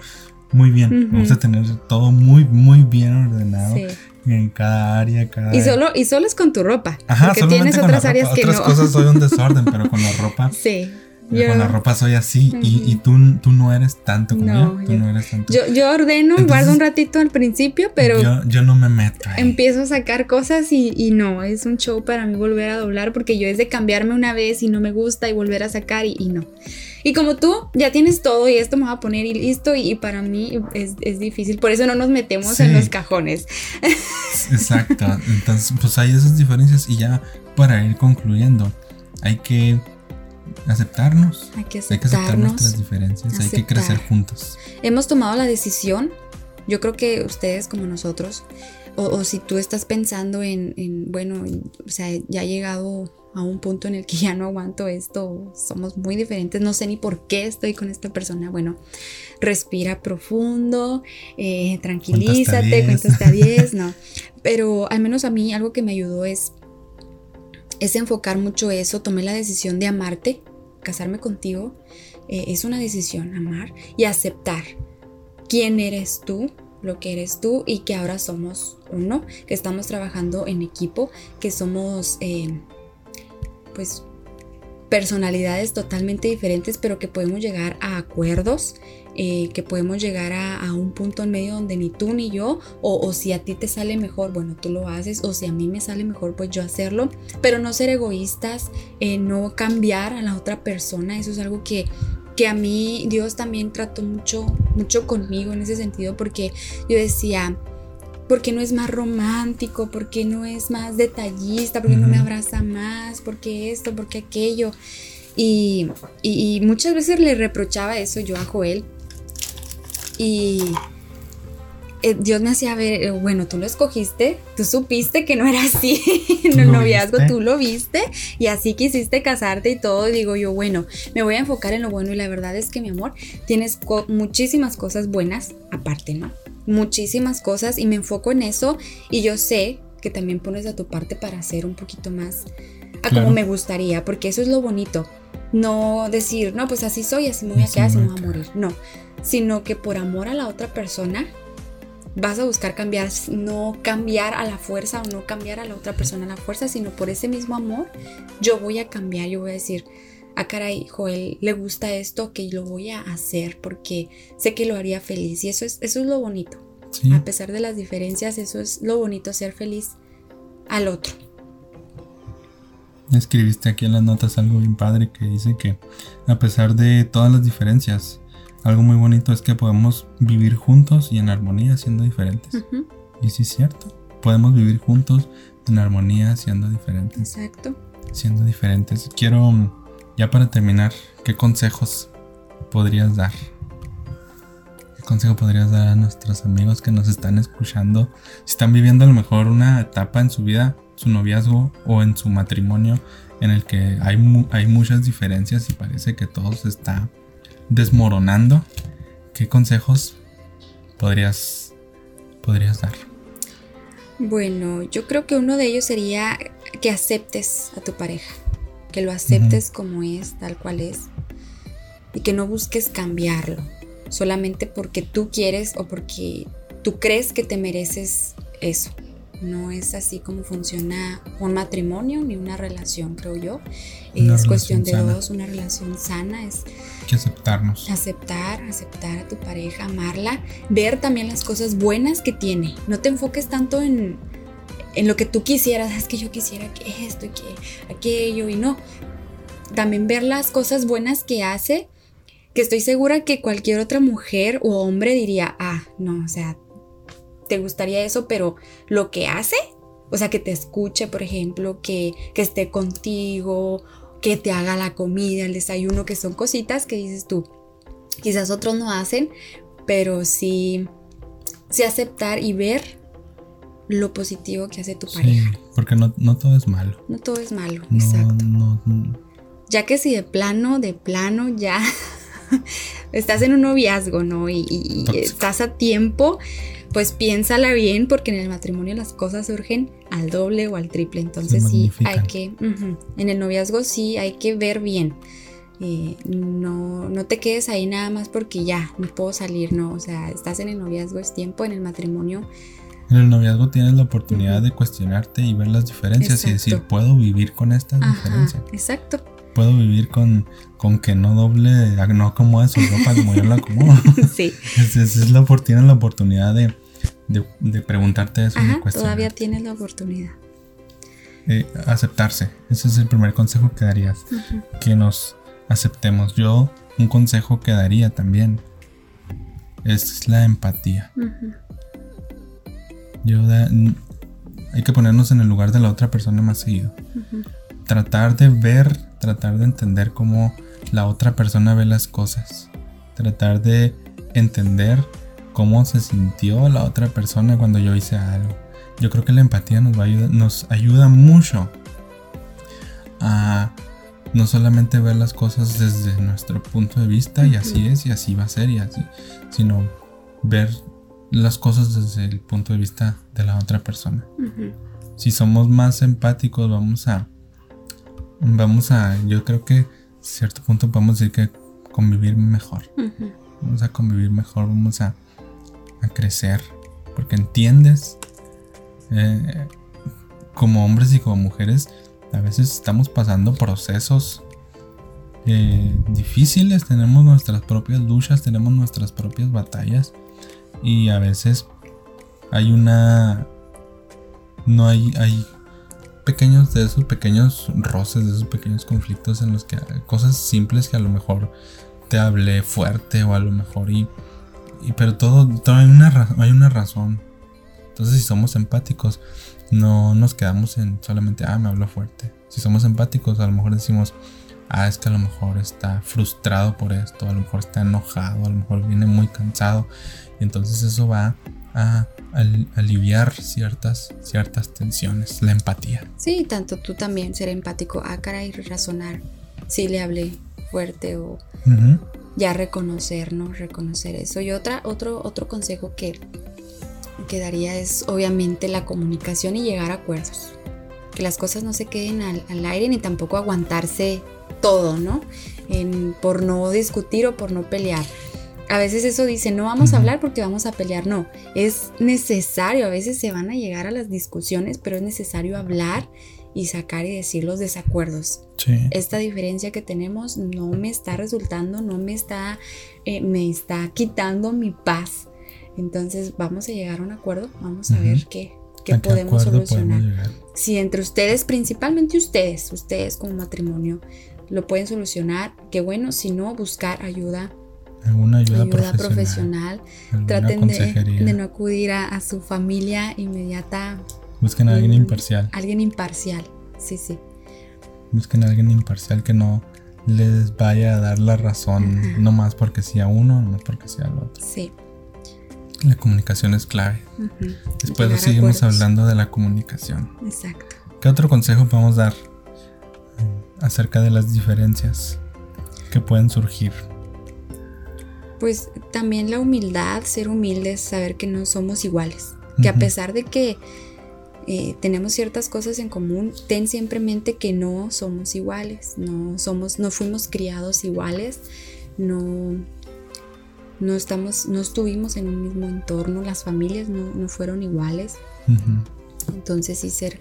muy bien. Me Ujú. gusta tener todo muy, muy bien ordenado Sí. en cada área, cada. Y solo, y solo es con tu ropa. Ajá, porque tienes con otras áreas ropa. que Otras no. cosas soy un desorden, pero con la ropa. Sí. Con Yo, la ropa soy así. y, Ujú. y tú, tú no eres tanto como No, yo. Tú yo- no eres tanto. yo, yo ordeno y Entonces- guardo un ratito al principio, pero yo, yo no me meto. ahí. empiezo a sacar cosas y, y no, es un show para mí volver a doblar porque yo es de cambiarme una vez y no me gusta y volver a sacar y, y no. Y como tú ya tienes todo y esto me va a poner y listo y, y para mí es, es difícil, por eso no nos metemos en los cajones. Exacto. Entonces, pues hay esas diferencias y ya para ir concluyendo, hay que aceptarnos. Hay que Hay que aceptar nuestras diferencias, hay que crecer juntos. Hemos tomado la decisión, yo creo que ustedes como nosotros, o, si tú estás pensando en, en, bueno, o sea, ya he llegado a un punto en el que ya no aguanto esto, somos muy diferentes, no sé ni por qué estoy con esta persona. Bueno, respira profundo, eh, tranquilízate, cuéntate a 10, no. Pero al menos a mí algo que me ayudó es, es enfocar mucho eso, tomé la decisión de amarte, casarme contigo, eh, es una decisión, amar y aceptar quién eres tú, lo que eres tú y que ahora somos uno, que estamos trabajando en equipo, que somos eh, pues personalidades totalmente diferentes, pero que podemos llegar a acuerdos, eh, que podemos llegar a, un punto en medio donde ni tú ni yo, o, si a ti te sale mejor, bueno, tú lo haces, o si a mí me sale mejor, pues yo hacerlo, pero no ser egoístas, eh, no cambiar a la otra persona, eso es algo que, que a mí Dios también trató mucho, mucho conmigo en ese sentido, porque yo decía, ¿Por qué no es más romántico? ¿Por qué no es más detallista? ¿Por qué no me abraza más? ¿Por qué esto? ¿Por qué aquello? Y, muchas veces le reprochaba eso yo a Joel. Y eh, Dios me hacía ver, eh, bueno, tú lo escogiste, tú supiste que no era así en el noviazgo, tú lo viste y así quisiste casarte y todo. digo yo, bueno, me voy a enfocar en lo bueno y la verdad es que mi amor, tienes muchísimas cosas buenas aparte, ¿no? Muchísimas cosas y me enfoco en eso y yo sé que también pones de tu parte para hacer un poquito más a como me gustaría, porque eso es lo bonito. No decir, no, pues así soy, así me voy a quedar, así me voy a morir. No, sino que por amor a la otra persona vas a buscar cambiar, no cambiar a la fuerza o no cambiar a la otra persona a la fuerza, sino por ese mismo amor yo voy a cambiar, yo voy a decir, ah, caray, Joel, le gusta esto, que lo voy a hacer porque sé que lo haría feliz. Y eso es, eso es lo bonito. A pesar de las diferencias, eso es lo bonito, ser feliz al otro. Escribiste aquí en las notas algo bien padre que dice que a pesar de todas las diferencias, algo muy bonito es que podemos vivir juntos y en armonía siendo diferentes. Y sí es cierto, podemos vivir juntos en armonía siendo diferentes. Exacto. Siendo diferentes. Quiero ya para terminar, ¿qué consejos podrías dar? ¿Qué consejo podrías dar a nuestros amigos que nos están escuchando? Si están viviendo a lo mejor una etapa en su vida, su noviazgo o en su matrimonio en el que hay, hay muchas diferencias y parece que todo se está desmoronando, ¿qué consejos podrías, podrías dar? Bueno, yo creo que uno de ellos sería que aceptes a tu pareja que lo aceptes como es, tal cual es, y que no busques cambiarlo, solamente porque tú quieres o porque tú crees que te mereces eso. No es así como funciona un matrimonio ni una relación, creo yo. es cuestión de dos, una relación sana. Es que aceptarnos. Aceptar, aceptar a tu pareja, amarla, ver también las cosas buenas que tiene. No te enfoques tanto en, en lo que tú quisieras, es que yo quisiera que esto y que aquello y no. También ver las cosas buenas que hace, que estoy segura que cualquier otra mujer o hombre diría, ah, no, o sea, te gustaría eso, pero lo que hace, o sea, que te escuche, por ejemplo, que, que esté contigo, que te haga la comida, el desayuno, que son cositas que dices tú, quizás otros no hacen, pero sí, sí aceptar y ver lo positivo que hace tu pareja. porque no, todo es malo. No todo es malo, exacto. ya que si de plano, de plano, ya estás en un noviazgo, ¿no? Y, estás a tiempo, pues piénsala bien, porque en el matrimonio las cosas surgen al doble o al triple. Entonces sí, hay que, en el noviazgo sí hay que ver bien. Eh, no, no te quedes ahí nada más porque ya, no puedo salir, no. O sea, estás en el noviazgo, es tiempo, en el matrimonio en el noviazgo tienes la oportunidad de cuestionarte y ver las diferencias y decir, puedo vivir con esta diferencia. Exacto. Puedo vivir con, con que no doble, no como eso, ropa como yo la como. sí. Es la, tienes la oportunidad de, de, preguntarte eso. Ajá, todavía tienes la oportunidad. Eh, aceptarse. Ese es el primer consejo que darías. Que nos aceptemos. Yo, un consejo que daría también es la empatía. Yo hay que ponernos en el lugar de la otra persona más seguido. Tratar de ver, tratar de entender cómo la otra persona ve las cosas. Tratar de entender cómo se sintió la otra persona cuando yo hice algo. yo creo que la empatía nos, va a ayudar, nos ayuda mucho a no solamente ver las cosas desde nuestro punto de vista y así es y así va a ser y así, sino ver las cosas desde el punto de vista de la otra persona. Si somos más empáticos vamos a vamos a yo creo que a cierto punto podemos decir que convivir mejor. Vamos a convivir mejor, vamos a, a crecer porque entiendes eh, como hombres y como mujeres a veces estamos pasando procesos eh, difíciles, tenemos nuestras propias luchas, tenemos nuestras propias batallas y a veces hay una... No hay, hay pequeños de esos pequeños roces, de esos pequeños conflictos en los que cosas simples que a lo mejor te hablé fuerte o a lo mejor y, pero todo, todo hay, una, hay una razón. Entonces si somos empáticos, no nos quedamos en solamente, ah, me hablo fuerte. Si somos empáticos, a lo mejor decimos, ah, es que a lo mejor está frustrado por esto, a lo mejor está enojado, a lo mejor viene muy cansado. Y entonces eso va a, aliviar ciertas, ciertas tensiones, la empatía. Sí, tanto tú también ser empático, ah, cara y razonar si le hablé fuerte o ya reconocer, ¿no? Reconocer eso. Y otra, otro, otro consejo que que daría es obviamente la comunicación y llegar a acuerdos. Que las cosas no se queden al, aire ni tampoco aguantarse todo, ¿no? por no discutir o por no pelear. A veces eso dice, no vamos a hablar porque vamos a pelear. No, es necesario, a veces se van a llegar a las discusiones, pero es necesario hablar y sacar y decir los desacuerdos. Esta diferencia que tenemos no me está resultando, no me está, eh, me está quitando mi paz. Entonces vamos a llegar a un acuerdo, vamos a ver qué, podemos solucionar. si entre ustedes, principalmente ustedes, ustedes como matrimonio, lo pueden solucionar, qué bueno, si no, buscar ayuda. Alguna ayuda, profesional. Traten de, no acudir a, su familia inmediata. Busquen a alguien imparcial. Alguien imparcial, sí, sí. Busquen a alguien imparcial que no les vaya a dar la razón, no más porque sea uno, no más porque sea el otro. Sí. La comunicación es clave. Después seguimos hablando de la comunicación. Exacto. ¿Qué otro consejo podemos dar acerca de las diferencias que pueden surgir? Pues también la humildad, ser humildes, saber que no somos iguales. Que a pesar de que eh, tenemos ciertas cosas en común, ten siempre en mente que no somos iguales, no somos, no fuimos criados iguales, no, no estamos, no estuvimos en un mismo entorno, las familias no, fueron iguales. Entonces sí ser,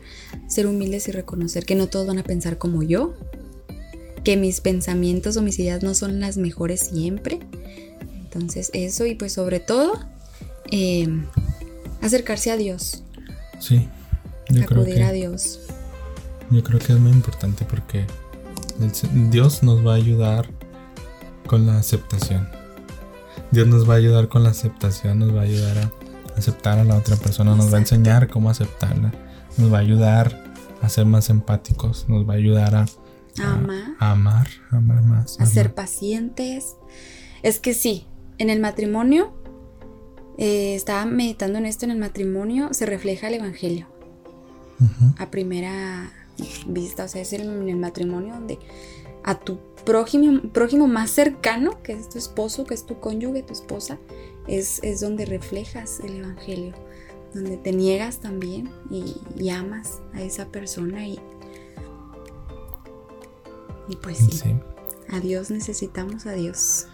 ser humildes y reconocer que no todos van a pensar como yo, que mis pensamientos o mis ideas no son las mejores siempre. Entonces eso y pues sobre todo em, acercarse a Dios. Sí, yo creo que, a Dios. Yo creo que es muy importante porque Dios nos va a ayudar con la aceptación. Dios nos va a ayudar con la aceptación, nos va a ayudar a aceptar a la otra persona, nos va a enseñar cómo aceptarla, nos va a ayudar a ser más empáticos, nos va a ayudar a, amar, a amar, amar más, a ser pacientes. Es que sí, en el matrimonio, eh, estaba meditando en esto, en el matrimonio se refleja el Evangelio. A primera vista, o sea, es en el matrimonio donde a tu prójimo, prójimo más cercano, que es tu esposo, que es tu cónyuge, tu esposa, es, es donde reflejas el Evangelio, donde te niegas también y, amas a esa persona y, y pues sí, a Dios necesitamos a Dios.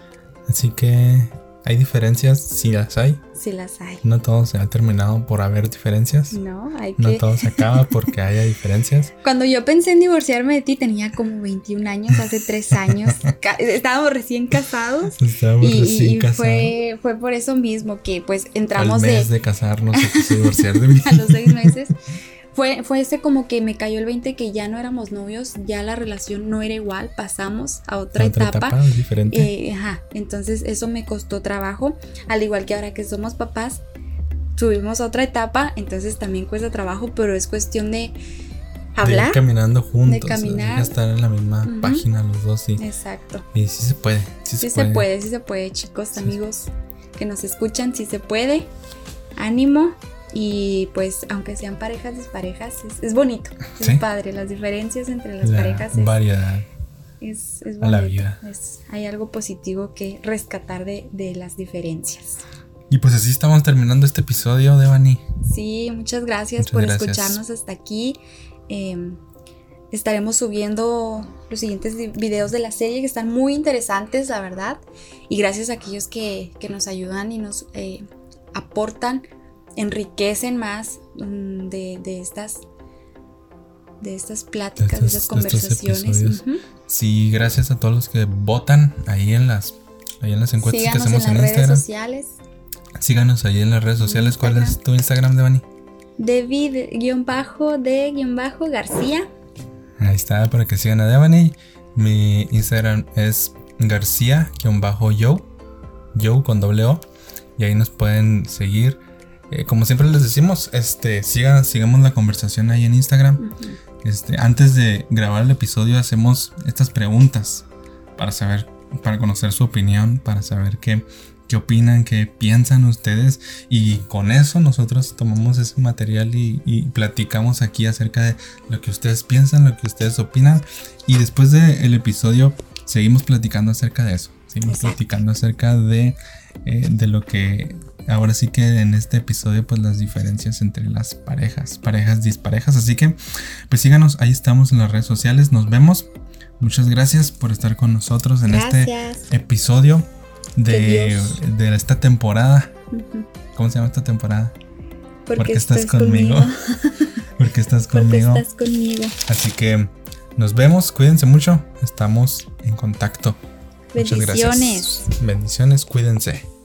Así que ¿Hay diferencias? Si las hay. Sí las hay. No todo se ha terminado por haber diferencias. No, hay que... No todo se acaba porque haya diferencias. Cuando yo pensé en divorciarme de ti tenía como 21 años, hace 3 años. Estábamos recién casados. Estábamos y, recién casados. Fue, fue por eso mismo que pues entramos Al mes de, casarnos se divorciar de mí. A los 6 meses. Fue, fue ese como que me cayó el 20 que ya no éramos novios, ya la relación no era igual, pasamos a otra, etapa. diferente. Eh, ajá, entonces eso me costó trabajo, al igual que ahora que somos papás, subimos a otra etapa, entonces también cuesta trabajo, pero es cuestión de hablar. De caminando juntos, de caminar. estar en la misma página los dos, sí. Exacto. Y sí se puede, sí, se, puede. se puede. Sí se puede, chicos, amigos que nos escuchan, sí se puede. Ánimo Y pues, aunque sean parejas disparejas, es, es bonito, es Sí. padre. Las diferencias entre las La parejas es, variedad. es, es a la bonito. vida. Es- hay algo positivo que rescatar de, de las diferencias. Y pues así estamos terminando este episodio, Devani. Sí, muchas gracias Muchas por gracias. escucharnos hasta aquí. Eh, estaremos subiendo los siguientes videos de la serie que están muy interesantes, la verdad. Y gracias a aquellos que, que nos ayudan y nos eh, aportan, enriquecen más mm, de, de estas de estas pláticas, de, estos- estas de conversaciones. Sí, gracias a todos los que votan ahí en las, ahí en las encuestas Síganos que hacemos en en, las redes Instagram. sociales. Síganos ahí en las redes sociales. ¿Cuál es tu Instagram, Devani? David-de-García. Ahí está, para que sigan a Devani. Mi Instagram es García-Yo, Yo con doble O. Y ahí nos pueden seguir. Eh, como siempre les decimos, este, sigamos la conversación ahí en Instagram. Este, antes de grabar el episodio hacemos estas preguntas para saber, para conocer su opinión, para saber qué, qué opinan, qué piensan ustedes y con eso nosotros tomamos ese material y, y platicamos aquí acerca de lo que ustedes piensan, lo que ustedes opinan y después del episodio seguimos platicando acerca de eso, seguimos Exacto. platicando acerca de, eh, de lo que ahora sí que en este episodio pues las diferencias entre las parejas, parejas disparejas, así que pues síganos, ahí estamos en las redes sociales, nos vemos. Muchas gracias por estar con nosotros en este episodio de, de esta temporada. ¿Cómo se llama esta temporada? Porque, Porque estás estás conmigo. Porque estás Porque conmigo. estás conmigo. Así que nos vemos, cuídense mucho, estamos en contacto. Muchas Bendiciones. gracias. Bendiciones, cuídense.